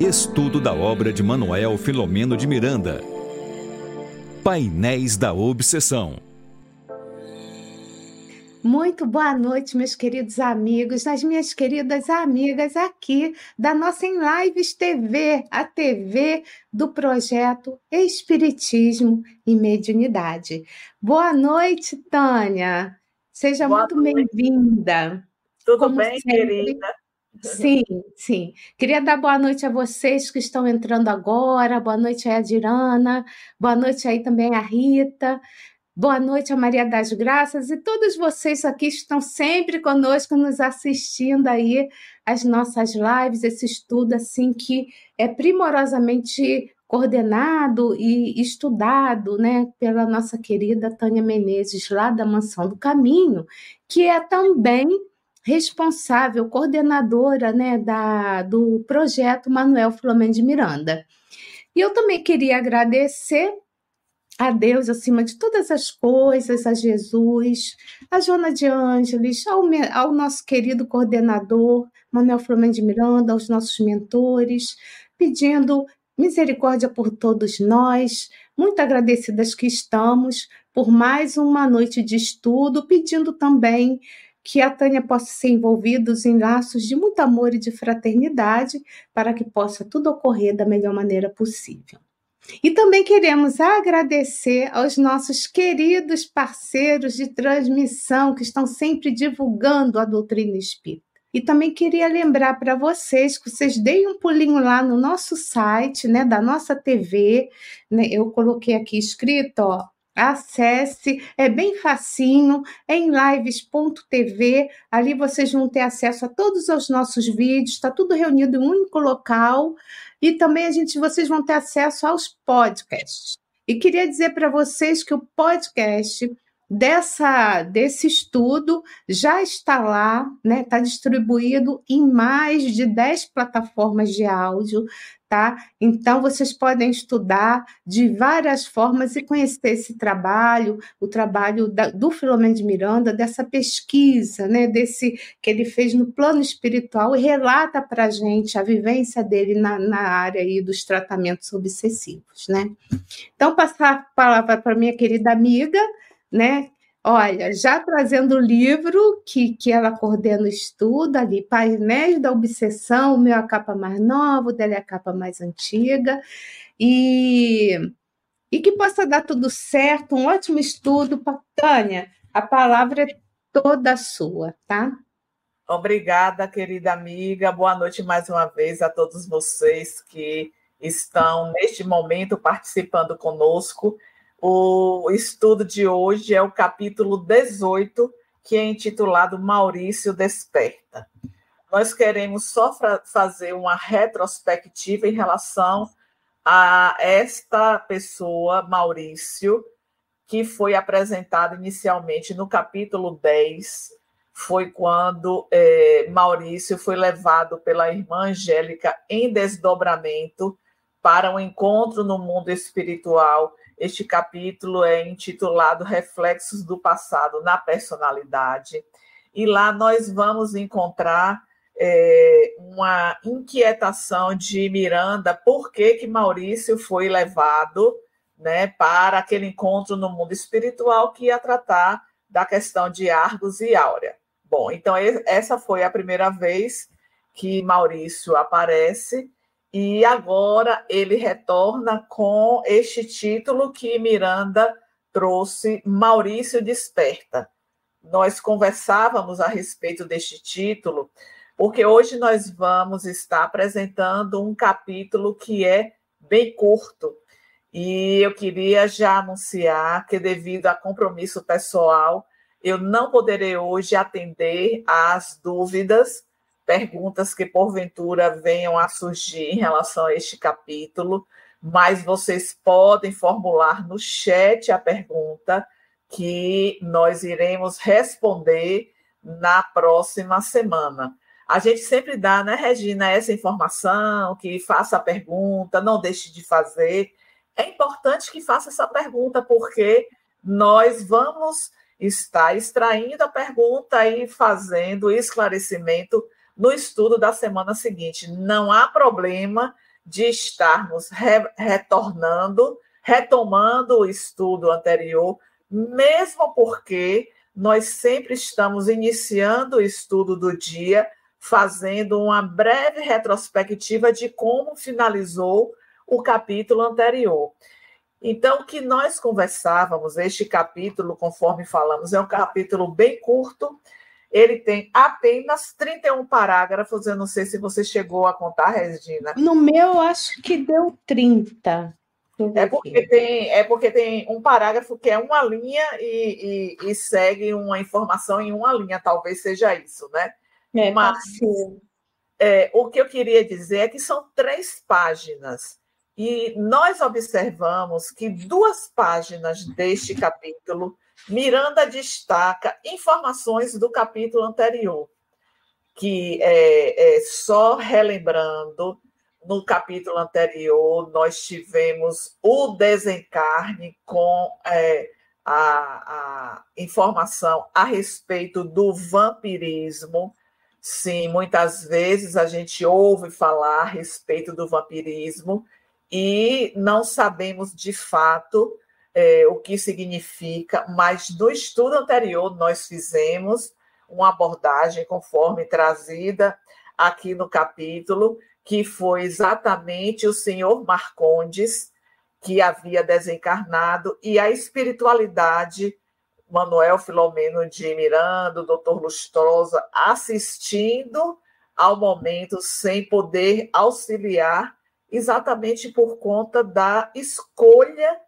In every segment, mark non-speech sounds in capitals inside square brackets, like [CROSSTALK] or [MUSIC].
Estudo da obra de Manuel Filomeno de Miranda. Painéis da Obsessão. Muito boa noite, meus queridos amigos, as minhas queridas amigas aqui da nossa Em Lives TV, a TV do projeto Espiritismo e Mediunidade. Boa noite, Tânia. Seja boa muito bem-vinda. Tudo Como bem, sempre, querida? Sim, sim. Queria dar boa noite a vocês que estão entrando agora. Boa noite aí a Dirana. Boa noite aí também a Rita. Boa noite a Maria das Graças e todos vocês aqui estão sempre conosco nos assistindo aí as nossas lives, esse estudo assim que é primorosamente coordenado e estudado, né, pela nossa querida Tânia Menezes lá da Mansão do Caminho, que é também responsável, coordenadora, né, da do projeto Manuel Flamengo de Miranda. E eu também queria agradecer a Deus acima de todas as coisas, a Jesus, a Joana de Ângeles, ao, ao nosso querido coordenador, Manuel Flamengo de Miranda, aos nossos mentores, pedindo misericórdia por todos nós, muito agradecidas que estamos por mais uma noite de estudo, pedindo também que a Tânia possa ser envolvida em laços de muito amor e de fraternidade, para que possa tudo ocorrer da melhor maneira possível. E também queremos agradecer aos nossos queridos parceiros de transmissão que estão sempre divulgando a doutrina espírita. E também queria lembrar para vocês que vocês deem um pulinho lá no nosso site, né, da nossa TV, né, eu coloquei aqui escrito, ó, Acesse, é bem facinho, é em lives.tv. Ali vocês vão ter acesso a todos os nossos vídeos, está tudo reunido em um único local. E também a gente, vocês vão ter acesso aos podcasts. E queria dizer para vocês que o podcast dessa desse estudo já está lá, né? Está distribuído em mais de 10 plataformas de áudio, tá? Então vocês podem estudar de várias formas e conhecer esse trabalho, o trabalho da, do Filomeno de Miranda, dessa pesquisa, né? Desse que ele fez no plano espiritual e relata para a gente a vivência dele na, na área aí dos tratamentos obsessivos, né? Então passar a palavra para minha querida amiga, né? Olha, já trazendo o livro que, que ela coordena o estudo ali, Painéis da Obsessão, o meu é a capa mais nova, o dela é a capa mais antiga, e, e que possa dar tudo certo, um ótimo estudo. Tânia, a palavra é toda sua, tá? Obrigada, querida amiga. Boa noite mais uma vez a todos vocês que estão neste momento participando conosco. O estudo de hoje é o capítulo 18, que é intitulado Maurício Desperta. Nós queremos só fazer uma retrospectiva em relação a esta pessoa, Maurício, que foi apresentado inicialmente no capítulo 10. Foi quando é, Maurício foi levado pela irmã Angélica em desdobramento para um encontro no mundo espiritual este capítulo é intitulado Reflexos do Passado na Personalidade. E lá nós vamos encontrar é, uma inquietação de Miranda, por que, que Maurício foi levado né, para aquele encontro no mundo espiritual que ia tratar da questão de Argos e Áurea. Bom, então essa foi a primeira vez que Maurício aparece e agora ele retorna com este título que Miranda trouxe, Maurício Desperta. Nós conversávamos a respeito deste título, porque hoje nós vamos estar apresentando um capítulo que é bem curto. E eu queria já anunciar que, devido a compromisso pessoal, eu não poderei hoje atender às dúvidas perguntas que porventura venham a surgir em relação a este capítulo, mas vocês podem formular no chat a pergunta que nós iremos responder na próxima semana. A gente sempre dá, né, Regina, essa informação, que faça a pergunta, não deixe de fazer. É importante que faça essa pergunta, porque nós vamos estar extraindo a pergunta e fazendo esclarecimento no estudo da semana seguinte. Não há problema de estarmos re retornando, retomando o estudo anterior, mesmo porque nós sempre estamos iniciando o estudo do dia, fazendo uma breve retrospectiva de como finalizou o capítulo anterior. Então, o que nós conversávamos, este capítulo, conforme falamos, é um capítulo bem curto, ele tem apenas 31 parágrafos. Eu não sei se você chegou a contar, Regina. No meu, acho que deu 30. É porque, tem, é porque tem um parágrafo que é uma linha e, e, e segue uma informação em uma linha, talvez seja isso, né? É, Mas é, o que eu queria dizer é que são três páginas. E nós observamos que duas páginas deste capítulo, Miranda destaca informações do capítulo anterior, que é, é só relembrando, no capítulo anterior nós tivemos o desencarne com é, a, a informação a respeito do vampirismo. Sim, muitas vezes a gente ouve falar a respeito do vampirismo e não sabemos de fato é, o que significa, mas no estudo anterior nós fizemos uma abordagem conforme trazida aqui no capítulo, que foi exatamente o senhor Marcondes que havia desencarnado e a espiritualidade Manuel Filomeno de Miranda, o doutor Lustrosa, assistindo ao momento sem poder auxiliar exatamente por conta da escolha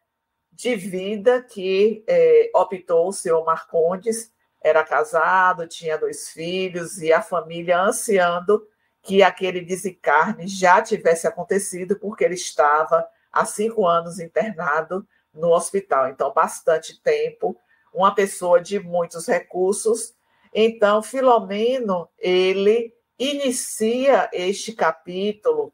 de vida que é, optou o senhor Marcondes. Era casado, tinha dois filhos e a família ansiando que aquele desencarne já tivesse acontecido, porque ele estava há cinco anos internado no hospital. Então, bastante tempo, uma pessoa de muitos recursos. Então, Filomeno, ele inicia este capítulo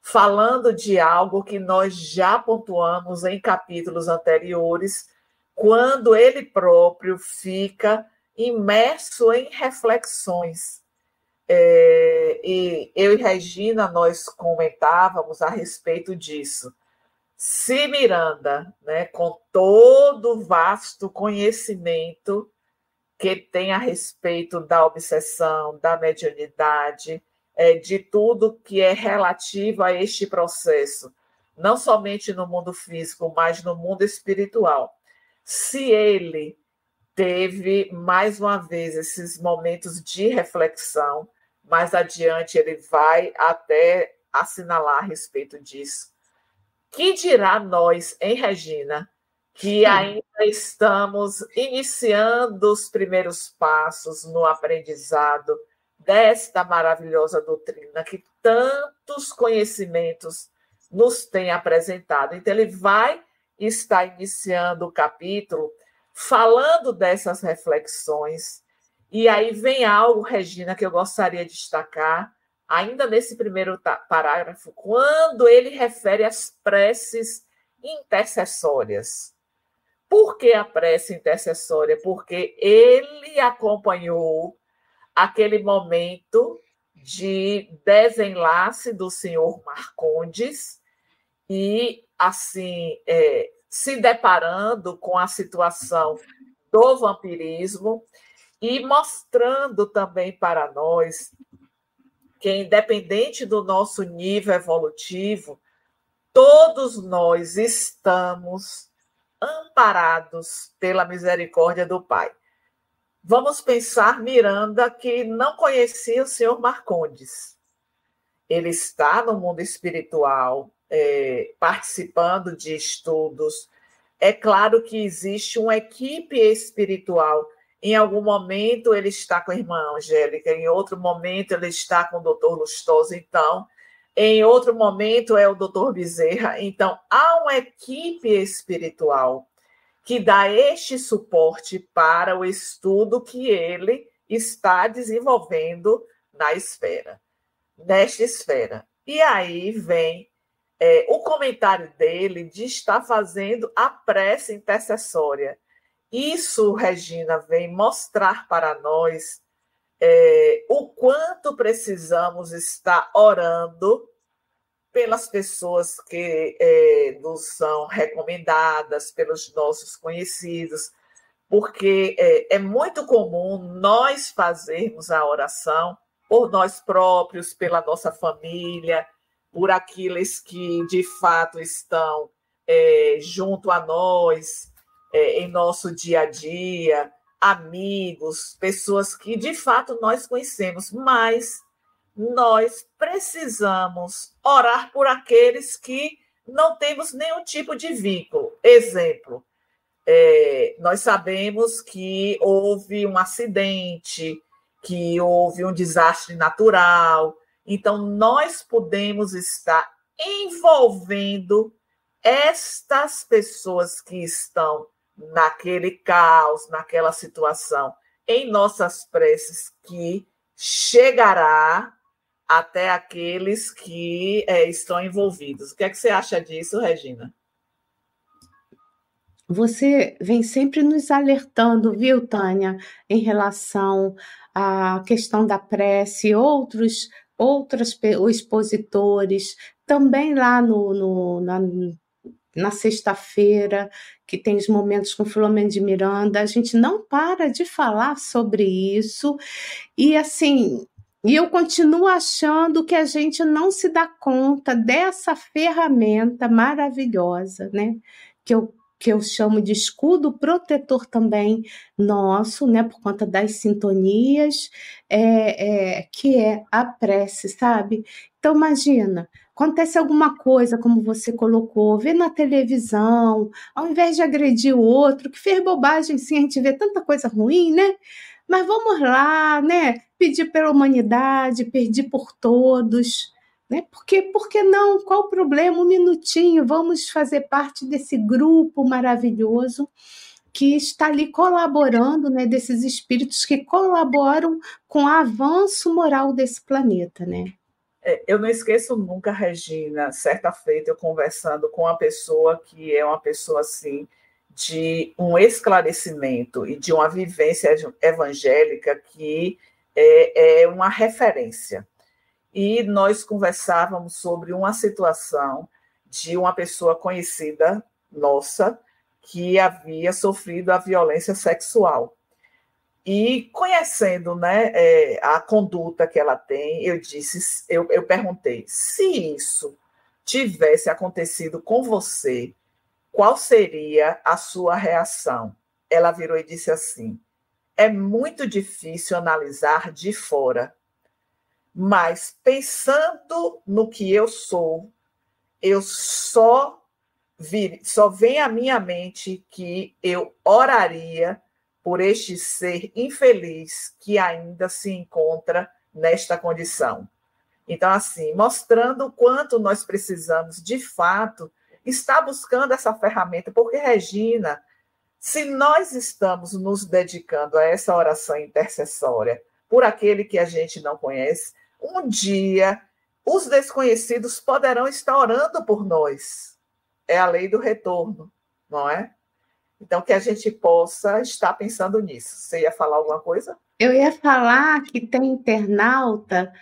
falando de algo que nós já pontuamos em capítulos anteriores, quando ele próprio fica imerso em reflexões. É, e eu e Regina, nós comentávamos a respeito disso. Se Miranda, né, com todo o vasto conhecimento que tem a respeito da obsessão, da mediunidade, é, de tudo que é relativo a este processo, não somente no mundo físico, mas no mundo espiritual. Se ele teve, mais uma vez, esses momentos de reflexão, mais adiante ele vai até assinalar a respeito disso. Que dirá nós, em Regina, que ainda estamos iniciando os primeiros passos no aprendizado desta maravilhosa doutrina que tantos conhecimentos nos tem apresentado. Então, ele vai estar iniciando o capítulo falando dessas reflexões. E aí vem algo, Regina, que eu gostaria de destacar, ainda nesse primeiro parágrafo, quando ele refere às preces intercessórias. Por que a prece intercessória? Porque ele acompanhou aquele momento de desenlace do senhor Marcondes e, assim, é, se deparando com a situação do vampirismo e mostrando também para nós que, independente do nosso nível evolutivo, todos nós estamos amparados pela misericórdia do Pai. Vamos pensar Miranda, que não conhecia o senhor Marcondes. Ele está no mundo espiritual, é, participando de estudos. É claro que existe uma equipe espiritual. Em algum momento ele está com a irmã Angélica, em outro momento ele está com o doutor Lustoso. Então, em outro momento é o doutor Bezerra. Então, há uma equipe espiritual que dá este suporte para o estudo que ele está desenvolvendo na esfera, nesta esfera. E aí vem é, o comentário dele de estar fazendo a prece intercessória. Isso, Regina, vem mostrar para nós é, o quanto precisamos estar orando pelas pessoas que é, nos são recomendadas, pelos nossos conhecidos, porque é, é muito comum nós fazermos a oração por nós próprios, pela nossa família, por aqueles que de fato estão é, junto a nós, é, em nosso dia a dia, amigos, pessoas que de fato nós conhecemos, mas nós precisamos orar por aqueles que não temos nenhum tipo de vínculo. Exemplo, é, nós sabemos que houve um acidente, que houve um desastre natural, então nós podemos estar envolvendo estas pessoas que estão naquele caos, naquela situação, em nossas preces, que chegará até aqueles que é, estão envolvidos. O que é que você acha disso, Regina? Você vem sempre nos alertando, viu, Tânia, em relação à questão da prece, outros outros expositores, também lá no, no na, na sexta-feira, que tem os momentos com Filomeno de Miranda, a gente não para de falar sobre isso. E assim, e eu continuo achando que a gente não se dá conta dessa ferramenta maravilhosa, né? Que eu, que eu chamo de escudo protetor também nosso, né? Por conta das sintonias, é, é, que é a prece, sabe? Então, imagina, acontece alguma coisa, como você colocou, vê na televisão, ao invés de agredir o outro, que fez bobagem, sim, a gente vê tanta coisa ruim, né? Mas vamos lá, né? Pedir pela humanidade, pedir por todos, né? Porque, por que não? Qual o problema? Um minutinho, vamos fazer parte desse grupo maravilhoso que está ali colaborando, né? Desses espíritos que colaboram com o avanço moral desse planeta, né? É, eu não esqueço nunca, Regina, certa feita eu conversando com uma pessoa que é uma pessoa assim de um esclarecimento e de uma vivência evangélica que é, é uma referência. E nós conversávamos sobre uma situação de uma pessoa conhecida nossa que havia sofrido a violência sexual. E conhecendo né, é, a conduta que ela tem, eu disse, eu, eu perguntei, se isso tivesse acontecido com você, qual seria a sua reação? Ela virou e disse assim: é muito difícil analisar de fora, mas pensando no que eu sou, eu só vir, só vem à minha mente que eu oraria por este ser infeliz que ainda se encontra nesta condição. Então, assim, mostrando o quanto nós precisamos, de fato, estar buscando essa ferramenta, porque, Regina, se nós estamos nos dedicando a essa oração intercessória por aquele que a gente não conhece, um dia os desconhecidos poderão estar orando por nós. É a lei do retorno, não é? Então, que a gente possa estar pensando nisso. Você ia falar alguma coisa? Eu ia falar que tem internauta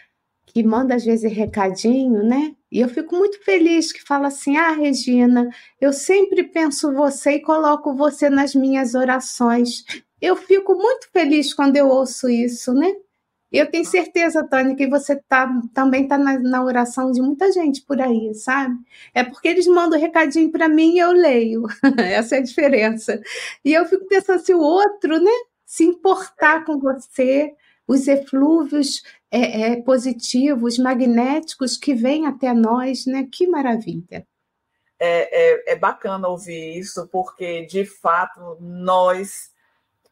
que manda às vezes recadinho, né? E eu fico muito feliz que fala assim: "Ah, Regina, eu sempre penso você e coloco você nas minhas orações". Eu fico muito feliz quando eu ouço isso, né? Eu tenho certeza, Tânia, que você tá, também está na, na, oração de muita gente por aí, sabe? É porque eles mandam recadinho para mim e eu leio. [LAUGHS] Essa é a diferença. E eu fico pensando se o outro, né, se importar com você, os eflúvios é, é, positivos, magnéticos que vêm até nós, né? Que maravilha. É, é, é bacana ouvir isso, porque de fato nós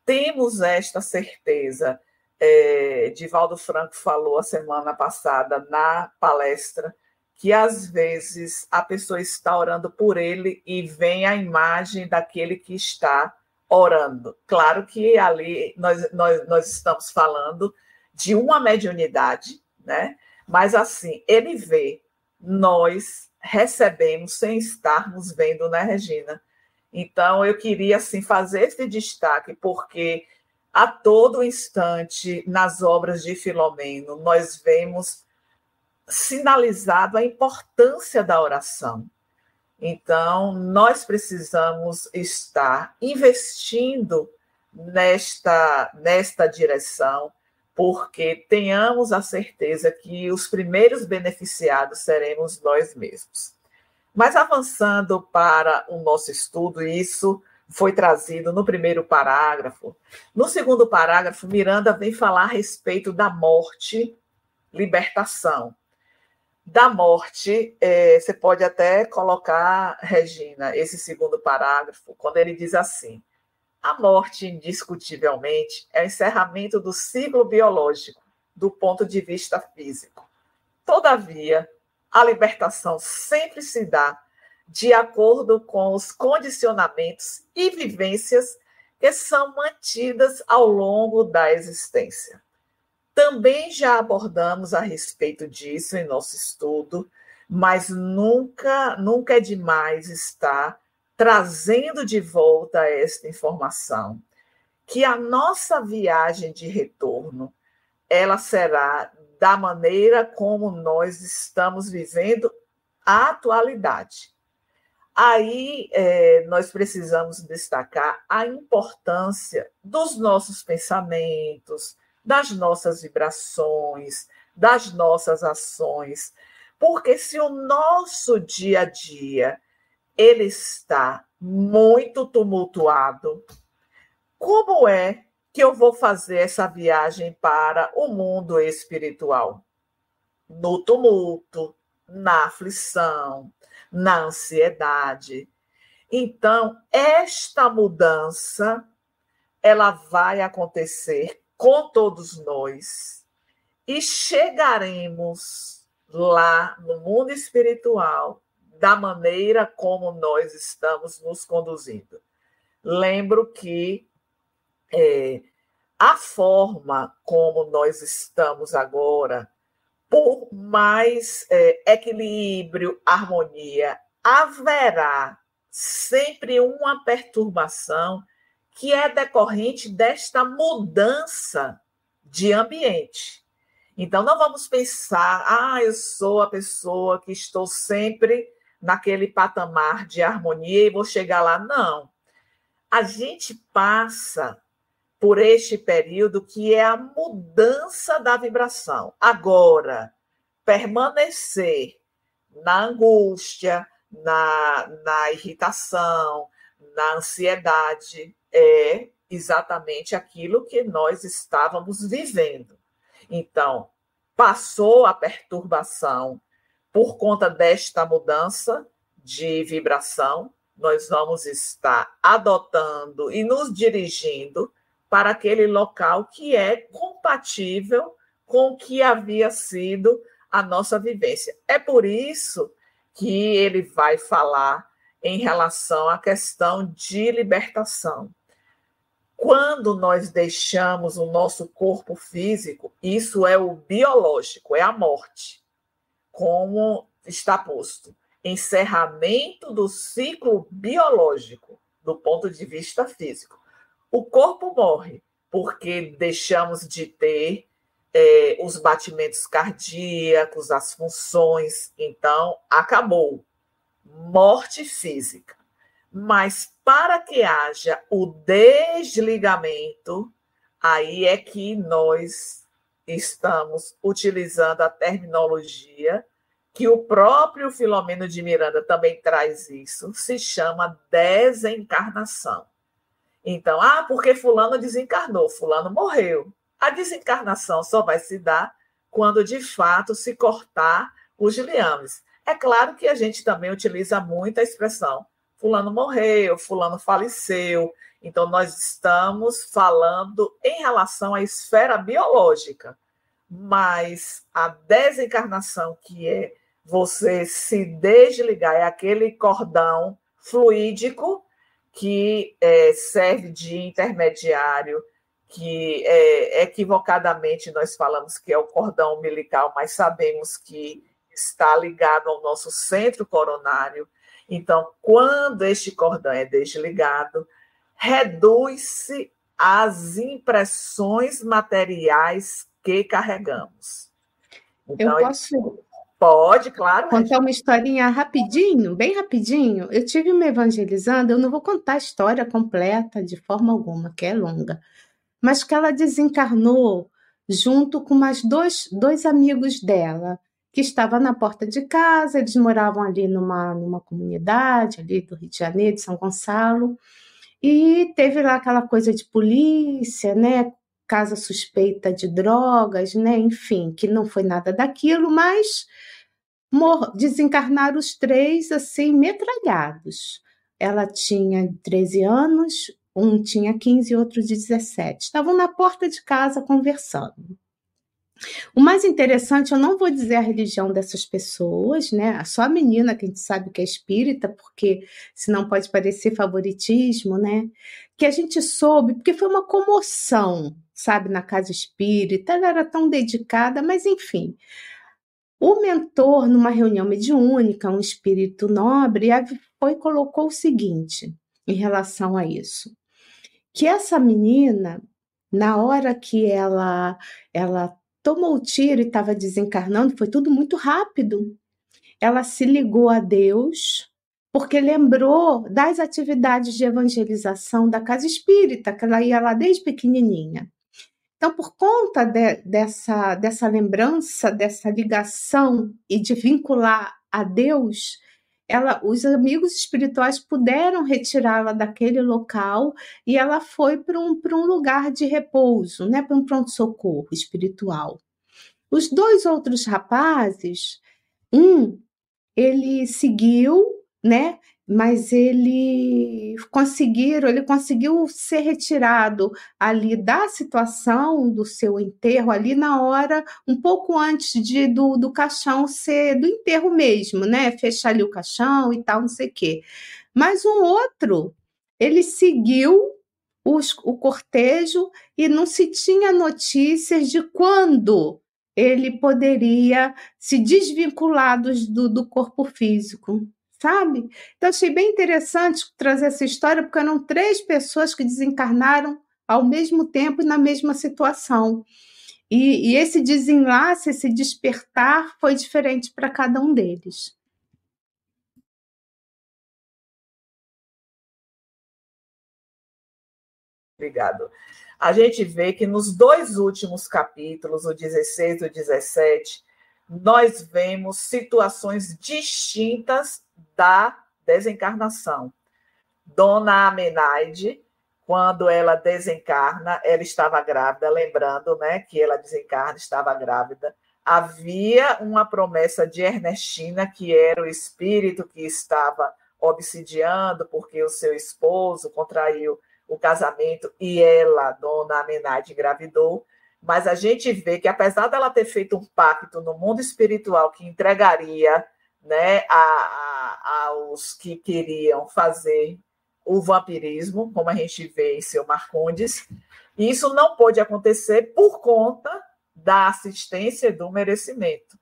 temos esta certeza é, Divaldo Franco falou a semana passada na palestra que às vezes a pessoa está orando por ele e vem a imagem daquele que está orando. Claro que ali nós, nós, nós estamos falando de uma mediunidade, né? Mas assim, ele vê, nós recebemos sem estarmos vendo, né, Regina? Então eu queria assim fazer esse destaque porque a todo instante nas obras de Filomeno nós vemos sinalizado a importância da oração. Então, nós precisamos estar investindo nesta, nesta direção, porque tenhamos a certeza que os primeiros beneficiados seremos nós mesmos. Mas avançando para o nosso estudo, isso foi trazido no primeiro parágrafo. No segundo parágrafo, Miranda vem falar a respeito da morte, libertação. Da morte, é, você pode até colocar, Regina, esse segundo parágrafo, quando ele diz assim: a morte, indiscutivelmente, é o encerramento do ciclo biológico, do ponto de vista físico. Todavia, a libertação sempre se dá de acordo com os condicionamentos e vivências que são mantidas ao longo da existência. Também já abordamos a respeito disso em nosso estudo, mas nunca, nunca é demais estar trazendo de volta esta informação, que a nossa viagem de retorno, ela será da maneira como nós estamos vivendo a atualidade. Aí é, nós precisamos destacar a importância dos nossos pensamentos, das nossas vibrações, das nossas ações, porque se o nosso dia a dia ele está muito tumultuado, como é que eu vou fazer essa viagem para o mundo espiritual? No tumulto, na aflição, na ansiedade. Então, esta mudança ela vai acontecer com todos nós e chegaremos lá no mundo espiritual da maneira como nós estamos nos conduzindo. Lembro que é, a forma como nós estamos agora, por mais é, equilíbrio, harmonia, haverá sempre uma perturbação que é decorrente desta mudança de ambiente. Então, não vamos pensar, ah, eu sou a pessoa que estou sempre naquele patamar de harmonia e vou chegar lá. Não. A gente passa por este período que é a mudança da vibração. Agora, permanecer na angústia, na, na irritação, na ansiedade, é exatamente aquilo que nós estávamos vivendo. Então, passou a perturbação por conta desta mudança de vibração, nós vamos estar adotando e nos dirigindo para aquele local que é compatível com o que havia sido a nossa vivência. É por isso que ele vai falar em relação à questão de libertação. Quando nós deixamos o nosso corpo físico, isso é o biológico, é a morte, como está posto. Encerramento do ciclo biológico, do ponto de vista físico o corpo morre, porque deixamos de ter é, os batimentos cardíacos, as funções. Então, acabou. Morte física. Mas para que haja o desligamento, aí é que nós estamos utilizando a terminologia que o próprio Filomeno de Miranda também traz isso, se chama desencarnação. Então, ah, porque fulano desencarnou, fulano morreu. A desencarnação só vai se dar quando de fato se cortar os liames. É claro que a gente também utiliza muito a expressão fulano morreu, fulano faleceu. Então nós estamos falando em relação à esfera biológica. Mas a desencarnação que é você se desligar é aquele cordão fluídico que é, serve de intermediário, que é, equivocadamente nós falamos que é o cordão umbilical, mas sabemos que está ligado ao nosso centro coronário. Então, quando este cordão é desligado, reduz-se as impressões materiais que carregamos. Então, eu posso, Pode, claro. Contar uma historinha rapidinho, bem rapidinho. Eu tive me evangelizando, eu não vou contar a história completa de forma alguma, que é longa, mas que ela desencarnou junto com mais dois, dois amigos dela, que estavam na porta de casa, eles moravam ali numa, numa comunidade ali do Rio de Janeiro, de São Gonçalo, e teve lá aquela coisa de polícia, né? Casa suspeita de drogas, né? Enfim, que não foi nada daquilo, mas desencarnaram os três assim, metralhados. Ela tinha 13 anos, um tinha 15 e outro de 17. Estavam na porta de casa conversando. O mais interessante, eu não vou dizer a religião dessas pessoas, né? Só a menina que a gente sabe que é espírita, porque senão pode parecer favoritismo, né? Que a gente soube, porque foi uma comoção, sabe, na casa espírita, ela era tão dedicada, mas enfim. O mentor, numa reunião mediúnica, um espírito nobre, foi e colocou o seguinte em relação a isso: que essa menina, na hora que ela ela tomou o tiro e estava desencarnando, foi tudo muito rápido. Ela se ligou a Deus, porque lembrou das atividades de evangelização da casa espírita, que ela ia lá desde pequenininha. Então, por conta de, dessa, dessa lembrança, dessa ligação e de vincular a Deus, ela, os amigos espirituais puderam retirá-la daquele local e ela foi para um, um lugar de repouso, né, para um pronto-socorro espiritual. Os dois outros rapazes, um, ele seguiu, né, mas ele conseguiram, ele conseguiu ser retirado ali da situação do seu enterro ali na hora, um pouco antes de do, do caixão ser do enterro mesmo, né? Fechar ali o caixão e tal, não sei o quê. Mas um outro, ele seguiu os, o cortejo e não se tinha notícias de quando ele poderia se desvincular do, do corpo físico sabe? Então, achei bem interessante trazer essa história, porque eram três pessoas que desencarnaram ao mesmo tempo e na mesma situação. E, e esse desenlace, esse despertar, foi diferente para cada um deles. Obrigado. A gente vê que nos dois últimos capítulos, o 16 e o 17, nós vemos situações distintas da desencarnação. Dona Amenaide, quando ela desencarna, ela estava grávida, lembrando né, que ela desencarna, estava grávida. Havia uma promessa de Ernestina, que era o espírito que estava obsidiando, porque o seu esposo contraiu o casamento e ela, Dona Amenaide, engravidou. Mas a gente vê que, apesar dela ter feito um pacto no mundo espiritual que entregaria né, a, a, aos que queriam fazer o vampirismo, como a gente vê em seu Marcondes. Isso não pôde acontecer por conta da assistência do merecimento.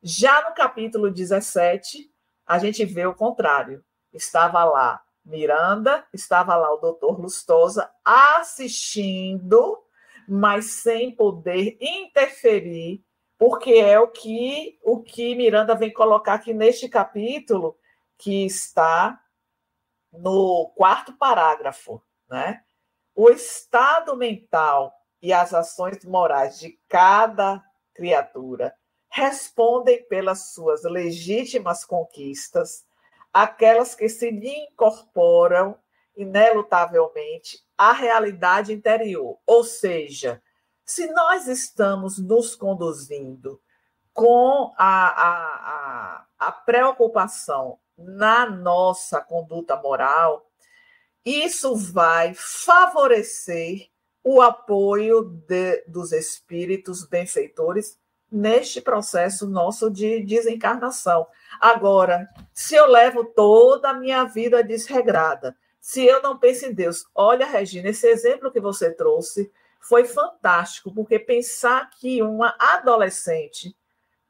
Já no capítulo 17, a gente vê o contrário. Estava lá Miranda, estava lá o doutor Lustosa assistindo, mas sem poder interferir porque é o que o que Miranda vem colocar aqui neste capítulo, que está no quarto parágrafo, né? O estado mental e as ações morais de cada criatura respondem pelas suas legítimas conquistas, aquelas que se lhe incorporam inelutavelmente à realidade interior, ou seja, se nós estamos nos conduzindo com a, a, a, a preocupação na nossa conduta moral, isso vai favorecer o apoio de, dos espíritos benfeitores neste processo nosso de desencarnação. Agora, se eu levo toda a minha vida desregrada, se eu não penso em Deus, olha, Regina, esse exemplo que você trouxe foi fantástico, porque pensar que uma adolescente,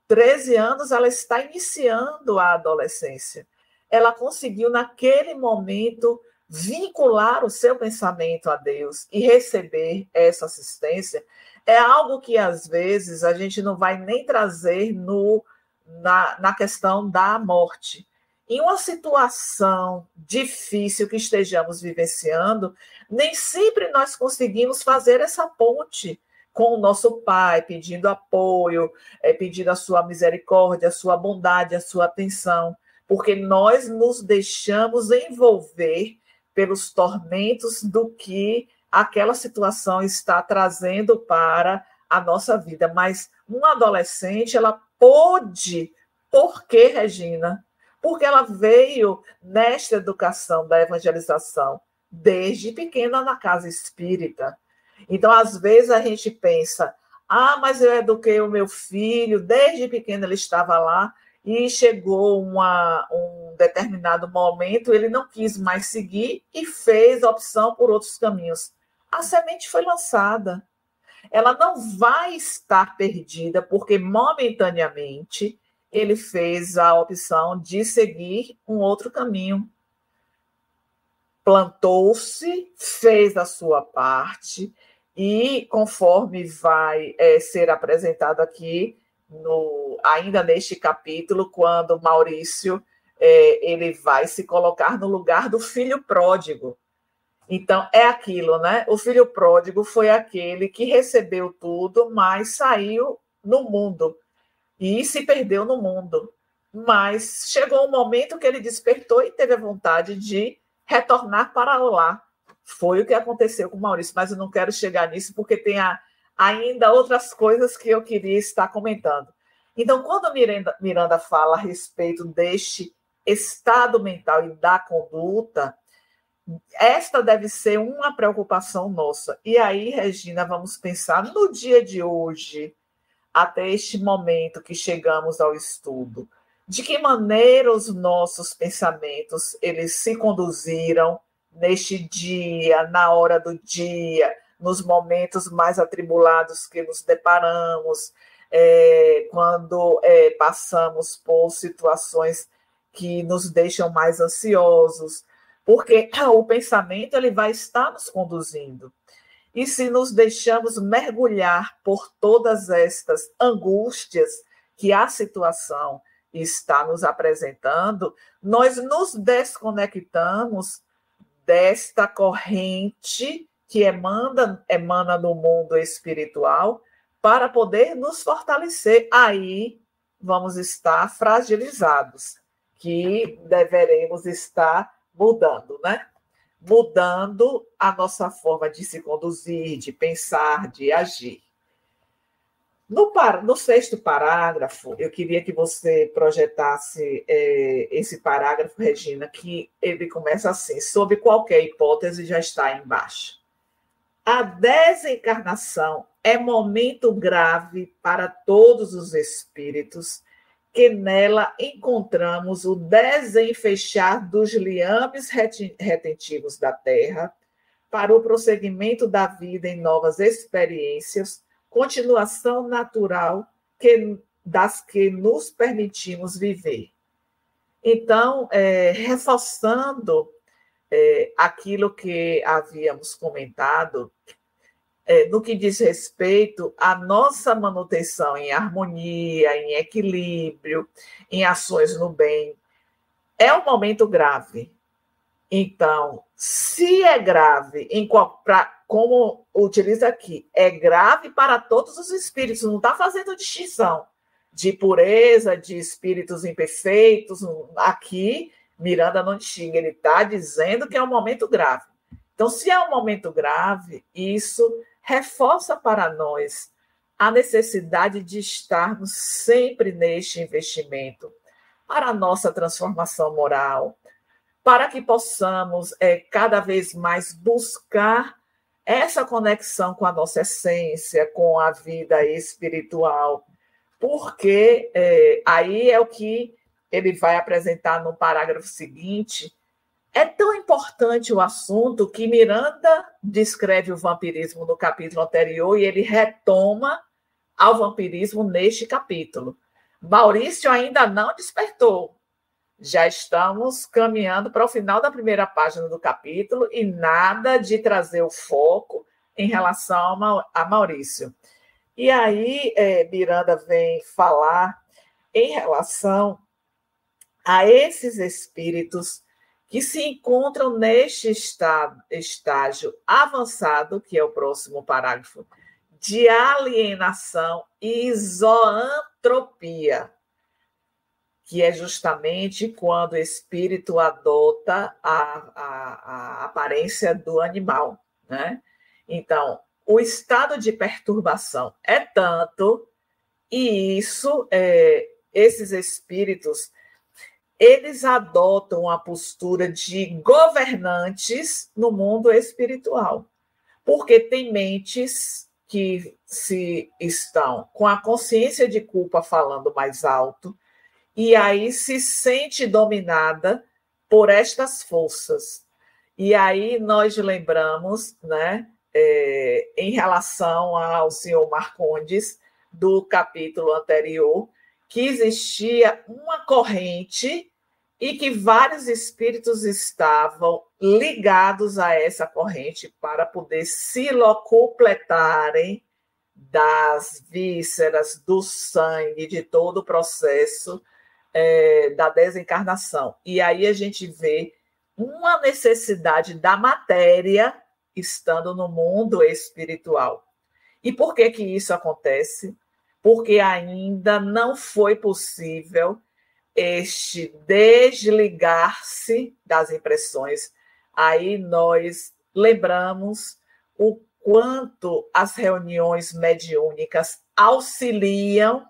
13 anos, ela está iniciando a adolescência. Ela conseguiu, naquele momento, vincular o seu pensamento a Deus e receber essa assistência. É algo que, às vezes, a gente não vai nem trazer no, na, na questão da morte. Em uma situação difícil que estejamos vivenciando, nem sempre nós conseguimos fazer essa ponte com o nosso Pai, pedindo apoio, é, pedindo a sua misericórdia, a sua bondade, a sua atenção, porque nós nos deixamos envolver pelos tormentos do que aquela situação está trazendo para a nossa vida. Mas uma adolescente, ela pôde, por que, Regina? Porque ela veio nesta educação da evangelização desde pequena na casa espírita. Então, às vezes, a gente pensa: ah, mas eu eduquei o meu filho, desde pequeno ele estava lá, e chegou uma, um determinado momento, ele não quis mais seguir e fez a opção por outros caminhos. A semente foi lançada. Ela não vai estar perdida, porque momentaneamente ele fez a opção de seguir um outro caminho. Plantou-se, fez a sua parte, e conforme vai é, ser apresentado aqui, no, ainda neste capítulo, quando Maurício é, ele vai se colocar no lugar do filho pródigo. Então, é aquilo, né? O filho pródigo foi aquele que recebeu tudo, mas saiu no mundo e se perdeu no mundo. Mas chegou um momento que ele despertou e teve a vontade de retornar para lá. Foi o que aconteceu com Maurício, mas eu não quero chegar nisso porque tem a, ainda outras coisas que eu queria estar comentando. Então, quando Miranda, Miranda fala a respeito deste estado mental e da conduta, esta deve ser uma preocupação nossa. E aí, Regina, vamos pensar no dia de hoje, até este momento que chegamos ao estudo. De que maneira os nossos pensamentos eles se conduziram neste dia, na hora do dia, nos momentos mais atribulados que nos deparamos, é, quando é, passamos por situações que nos deixam mais ansiosos, porque o pensamento ele vai estar nos conduzindo. E se nos deixamos mergulhar por todas estas angústias que a situação está nos apresentando, nós nos desconectamos desta corrente que emana, emana no mundo espiritual para poder nos fortalecer. Aí vamos estar fragilizados, que deveremos estar mudando, né? Mudando a nossa forma de se conduzir, de pensar, de agir. No, no sexto parágrafo, eu queria que você projetasse é, esse parágrafo, Regina, que ele começa assim: sob qualquer hipótese, já está embaixo. A desencarnação é momento grave para todos os espíritos, que nela encontramos o desenfechar dos liames retentivos da terra para o prosseguimento da vida em novas experiências, continuação natural que, das que nos permitimos viver. Então, é, reforçando é, aquilo que havíamos comentado, é, no que diz respeito à nossa manutenção em harmonia, em equilíbrio, em ações no bem, é um momento grave. Então, se é grave, em qual, pra, como utiliza aqui, é grave para todos os espíritos, não está fazendo distinção de pureza, de espíritos imperfeitos. Aqui Miranda não distingue, ele está dizendo que é um momento grave. Então, se é um momento grave, isso reforça para nós a necessidade de estarmos sempre neste investimento para a nossa transformação moral, para que possamos é, cada vez mais buscar essa conexão com a nossa essência, com a vida espiritual, porque é, aí é o que ele vai apresentar no parágrafo seguinte, é tão importante o assunto que Miranda descreve o vampirismo no capítulo anterior e ele retoma ao vampirismo neste capítulo. Maurício ainda não despertou. Já estamos caminhando para o final da primeira página do capítulo e nada de trazer o foco em relação a Maurício. E aí, é, Miranda vem falar em relação a esses espíritos que se encontram neste estágio avançado, que é o próximo parágrafo, de alienação e isoantropia, que é justamente quando o espírito adota a, a, a aparência do animal. Né? Então, o estado de perturbação é tanto, e isso, é, esses espíritos eles adotam a postura de governantes no mundo espiritual, porque tem mentes que se estão com a consciência de culpa falando mais alto e aí se sente dominada por estas forças. E aí nós lembramos, né, é, em relação ao senhor Marcondes, do capítulo anterior, que existia uma corrente e que vários espíritos estavam ligados a essa corrente para poder se locupletarem das vísceras, do sangue, de todo o processo é, da desencarnação. E aí a gente vê uma necessidade da matéria estando no mundo espiritual. E por que que isso acontece? Porque ainda não foi possível este desligar-se das impressões. Aí nós lembramos o quanto as reuniões mediúnicas auxiliam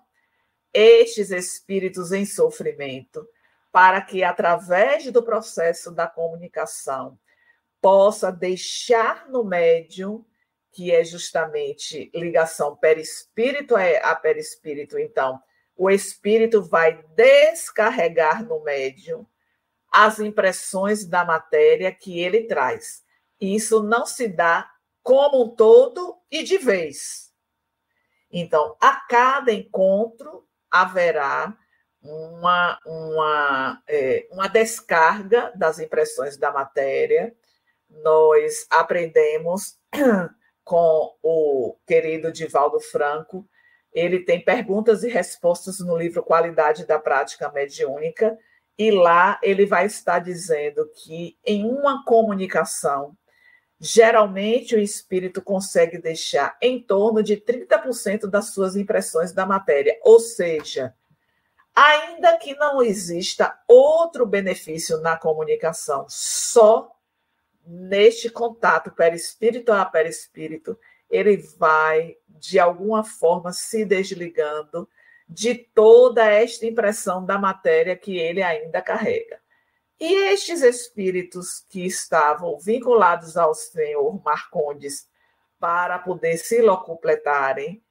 estes espíritos em sofrimento, para que, através do processo da comunicação, possa deixar no médium, que é justamente ligação perispírito a perispírito, então, o espírito vai descarregar no médium as impressões da matéria que ele traz. E isso não se dá como um todo e de vez. Então, a cada encontro haverá uma, uma, é, uma descarga das impressões da matéria. Nós aprendemos com o querido Divaldo Franco. Ele tem perguntas e respostas no livro Qualidade da Prática Mediúnica, e lá ele vai estar dizendo que em uma comunicação, geralmente o espírito consegue deixar em torno de 30% das suas impressões da matéria, ou seja, ainda que não exista outro benefício na comunicação, só neste contato perispírito a perispírito, ele vai de alguma forma se desligando de toda esta impressão da matéria que ele ainda carrega. E estes espíritos que estavam vinculados ao senhor Marcondes para poder se locupletarem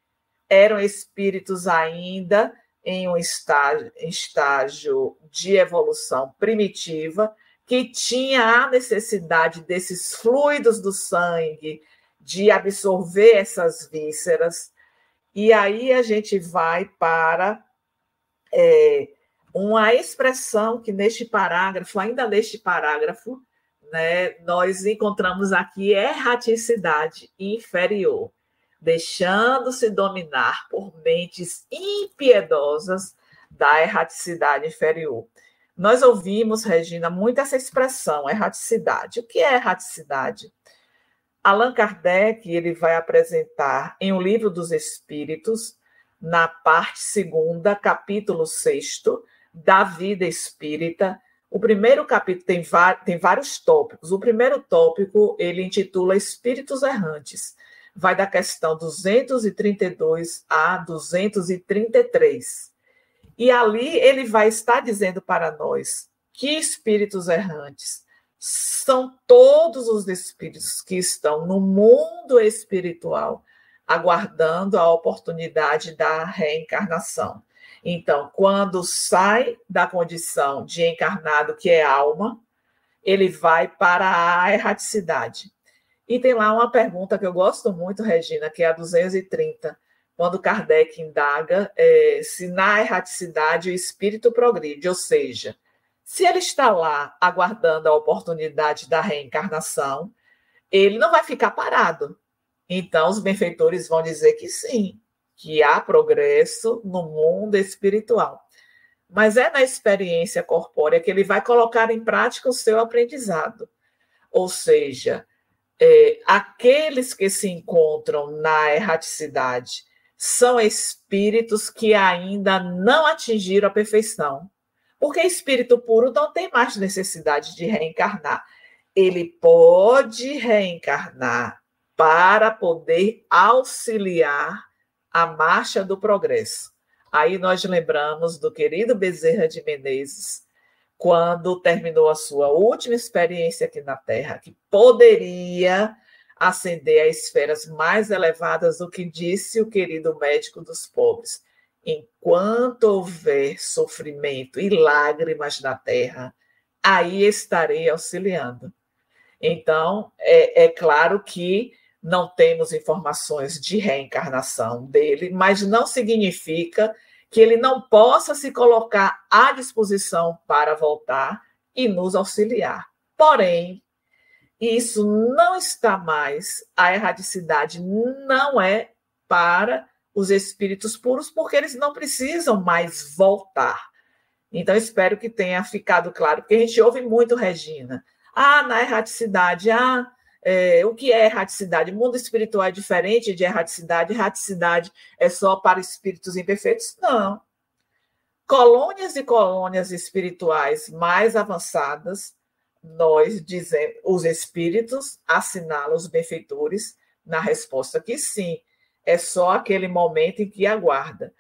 eram espíritos ainda em um estágio, estágio de evolução primitiva, que tinha a necessidade desses fluidos do sangue, de absorver essas vísceras. E aí a gente vai para é, uma expressão que neste parágrafo, ainda neste parágrafo, né, nós encontramos aqui erraticidade inferior, deixando-se dominar por mentes impiedosas da erraticidade inferior. Nós ouvimos, Regina, muito essa expressão, erraticidade. O que é erraticidade? Allan Kardec ele vai apresentar em O Livro dos Espíritos, na parte segunda, capítulo sexto, da vida espírita. O primeiro capítulo tem, tem vários tópicos. O primeiro tópico ele intitula Espíritos Errantes. Vai da questão 232 a 233. E ali ele vai estar dizendo para nós que espíritos errantes são todos os espíritos que estão no mundo espiritual aguardando a oportunidade da reencarnação. Então, quando sai da condição de encarnado, que é alma, ele vai para a erraticidade. E tem lá uma pergunta que eu gosto muito, Regina, que é a 230, quando Kardec indaga é, se na erraticidade o espírito progride, ou seja, se ele está lá aguardando a oportunidade da reencarnação, ele não vai ficar parado. Então, os benfeitores vão dizer que sim, que há progresso no mundo espiritual. mas é na experiência corpórea que ele vai colocar em prática o seu aprendizado. Ou seja, é, aqueles que se encontram na erraticidade são espíritos que ainda não atingiram a perfeição. Porque espírito puro não tem mais necessidade de reencarnar. Ele pode reencarnar para poder auxiliar a marcha do progresso. Aí nós lembramos do querido Bezerra de Menezes, quando terminou a sua última experiência aqui na Terra, que poderia ascender a esferas mais elevadas do que disse o querido médico dos pobres. Enquanto houver sofrimento e lágrimas na terra, aí estarei auxiliando. Então, é, é claro que não temos informações de reencarnação dele, mas não significa que ele não possa se colocar à disposição para voltar e nos auxiliar. Porém, isso não está mais, a erradicidade não é para os espíritos puros, porque eles não precisam mais voltar. Então, espero que tenha ficado claro, porque a gente ouve muito, Regina. Ah, na erradicidade, ah, é, o que é erraticidade? Mundo espiritual é diferente de erraticidade? Erraticidade é só para espíritos imperfeitos? Não. Colônias e colônias espirituais mais avançadas, nós dizemos, os espíritos assinalam os benfeitores na resposta que sim, é só aquele momento em que aguarda.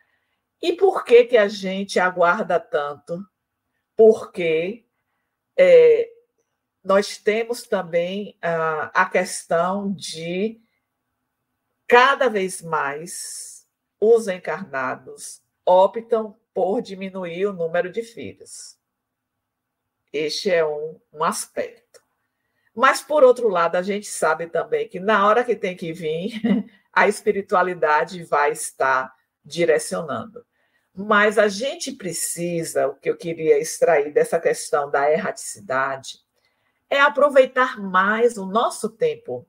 E por que, que a gente aguarda tanto? Porque é, nós temos também a, a questão de cada vez mais os encarnados optam por diminuir o número de filhos. Este é um, um aspecto. Mas, por outro lado, a gente sabe também que na hora que tem que vir, [LAUGHS] a espiritualidade vai estar direcionando. Mas a gente precisa, o que eu queria extrair dessa questão da erraticidade, é aproveitar mais o nosso tempo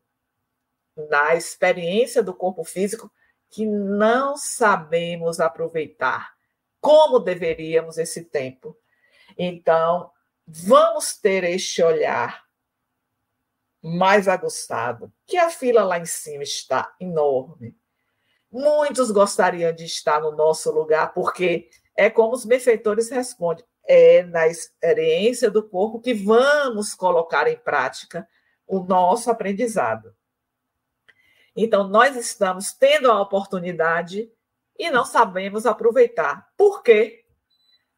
na experiência do corpo físico que não sabemos aproveitar como deveríamos esse tempo. Então, vamos ter este olhar mais aguçado, que a fila lá em cima está enorme. Muitos gostariam de estar no nosso lugar, porque é como os benfeitores respondem: é na experiência do corpo que vamos colocar em prática o nosso aprendizado. Então, nós estamos tendo a oportunidade e não sabemos aproveitar. Por quê?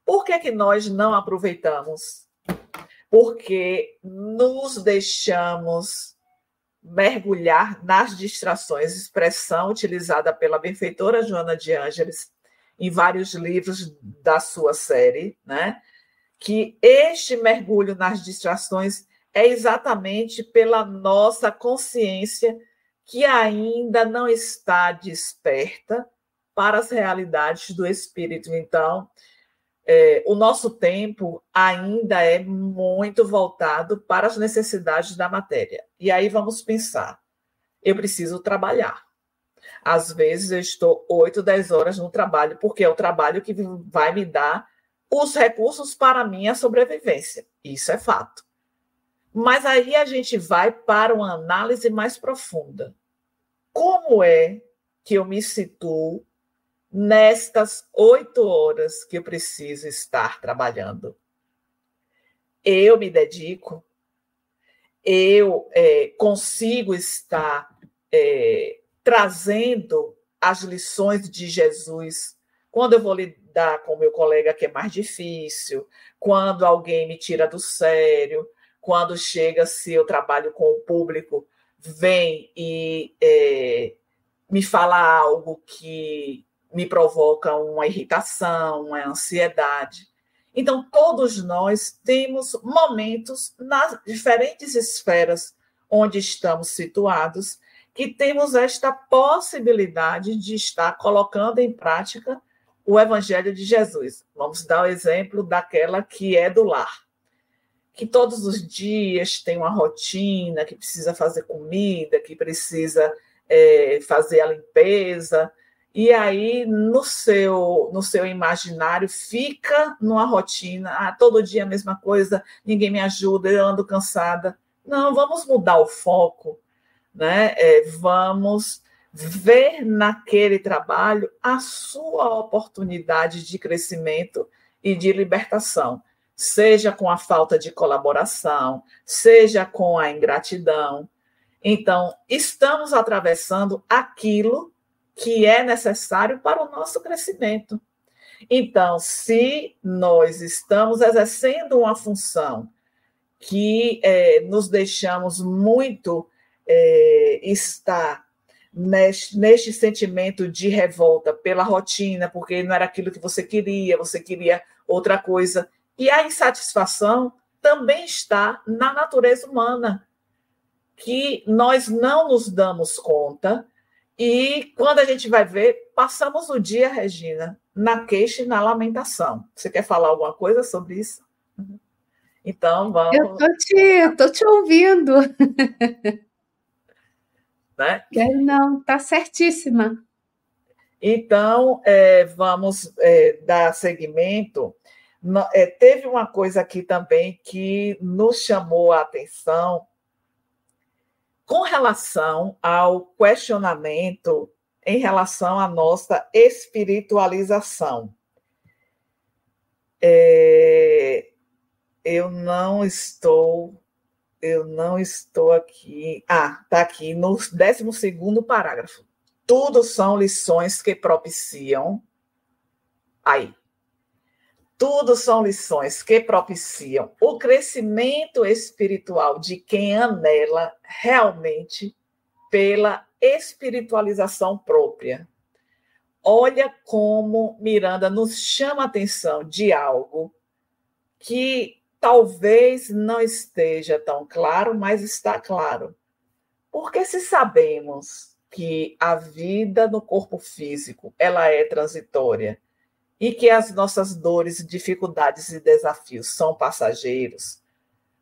Por que, que nós não aproveitamos? Porque nos deixamos mergulhar nas distrações, expressão utilizada pela benfeitora Joana de Ângeles em vários livros da sua série, né? Que este mergulho nas distrações é exatamente pela nossa consciência que ainda não está desperta para as realidades do espírito. Então, é, o nosso tempo ainda é muito voltado para as necessidades da matéria. E aí vamos pensar: eu preciso trabalhar. Às vezes eu estou 8, 10 horas no trabalho, porque é o trabalho que vai me dar os recursos para a minha sobrevivência. Isso é fato. Mas aí a gente vai para uma análise mais profunda. Como é que eu me situo nestas oito horas que eu preciso estar trabalhando? Eu me dedico, eu é, consigo estar é, trazendo as lições de Jesus. Quando eu vou lidar com meu colega que é mais difícil, quando alguém me tira do sério, quando chega se eu trabalho com o público, vem e é, me fala algo que me provoca uma irritação, uma ansiedade. Então, todos nós temos momentos nas diferentes esferas onde estamos situados que temos esta possibilidade de estar colocando em prática o Evangelho de Jesus. Vamos dar o exemplo daquela que é do lar, que todos os dias tem uma rotina, que precisa fazer comida, que precisa é, fazer a limpeza, e aí no seu no seu imaginário fica numa rotina, ah, todo dia a mesma coisa, ninguém me ajuda, eu ando cansada. Não, vamos mudar o foco, né? É, vamos ver naquele trabalho a sua oportunidade de crescimento e de libertação, seja com a falta de colaboração, seja com a ingratidão. Então, estamos atravessando aquilo que é necessário para o nosso crescimento. Então, se nós estamos exercendo uma função que é, nos deixamos muito é, estar neste, neste sentimento de revolta pela rotina, porque não era aquilo que você queria, você queria outra coisa. E a insatisfação também está na natureza humana, que nós não nos damos conta e quando a gente vai ver, passamos o dia, Regina, na queixa e na lamentação. Você quer falar alguma coisa sobre isso? Então, vamos. Eu estou te, tô te ouvindo. [LAUGHS] Né? Não, está certíssima. Então, é, vamos é, dar seguimento. No, é, teve uma coisa aqui também que nos chamou a atenção com relação ao questionamento em relação à nossa espiritualização. É, eu não estou, eu não estou aqui. Ah, está aqui no 12 parágrafo. Tudo são lições que propiciam. Aí, tudo são lições que propiciam o crescimento espiritual de quem anela realmente pela espiritualização própria. Olha como Miranda nos chama a atenção de algo que talvez não esteja tão claro, mas está claro. Porque se sabemos que a vida no corpo físico ela é transitória e que as nossas dores, dificuldades e desafios são passageiros,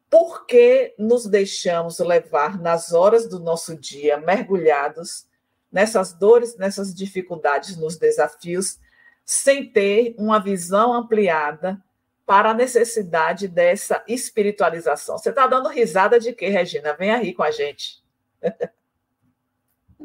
por que nos deixamos levar nas horas do nosso dia mergulhados nessas dores, nessas dificuldades, nos desafios, sem ter uma visão ampliada para a necessidade dessa espiritualização? Você está dando risada de quê, Regina? Venha rir com a gente. [LAUGHS]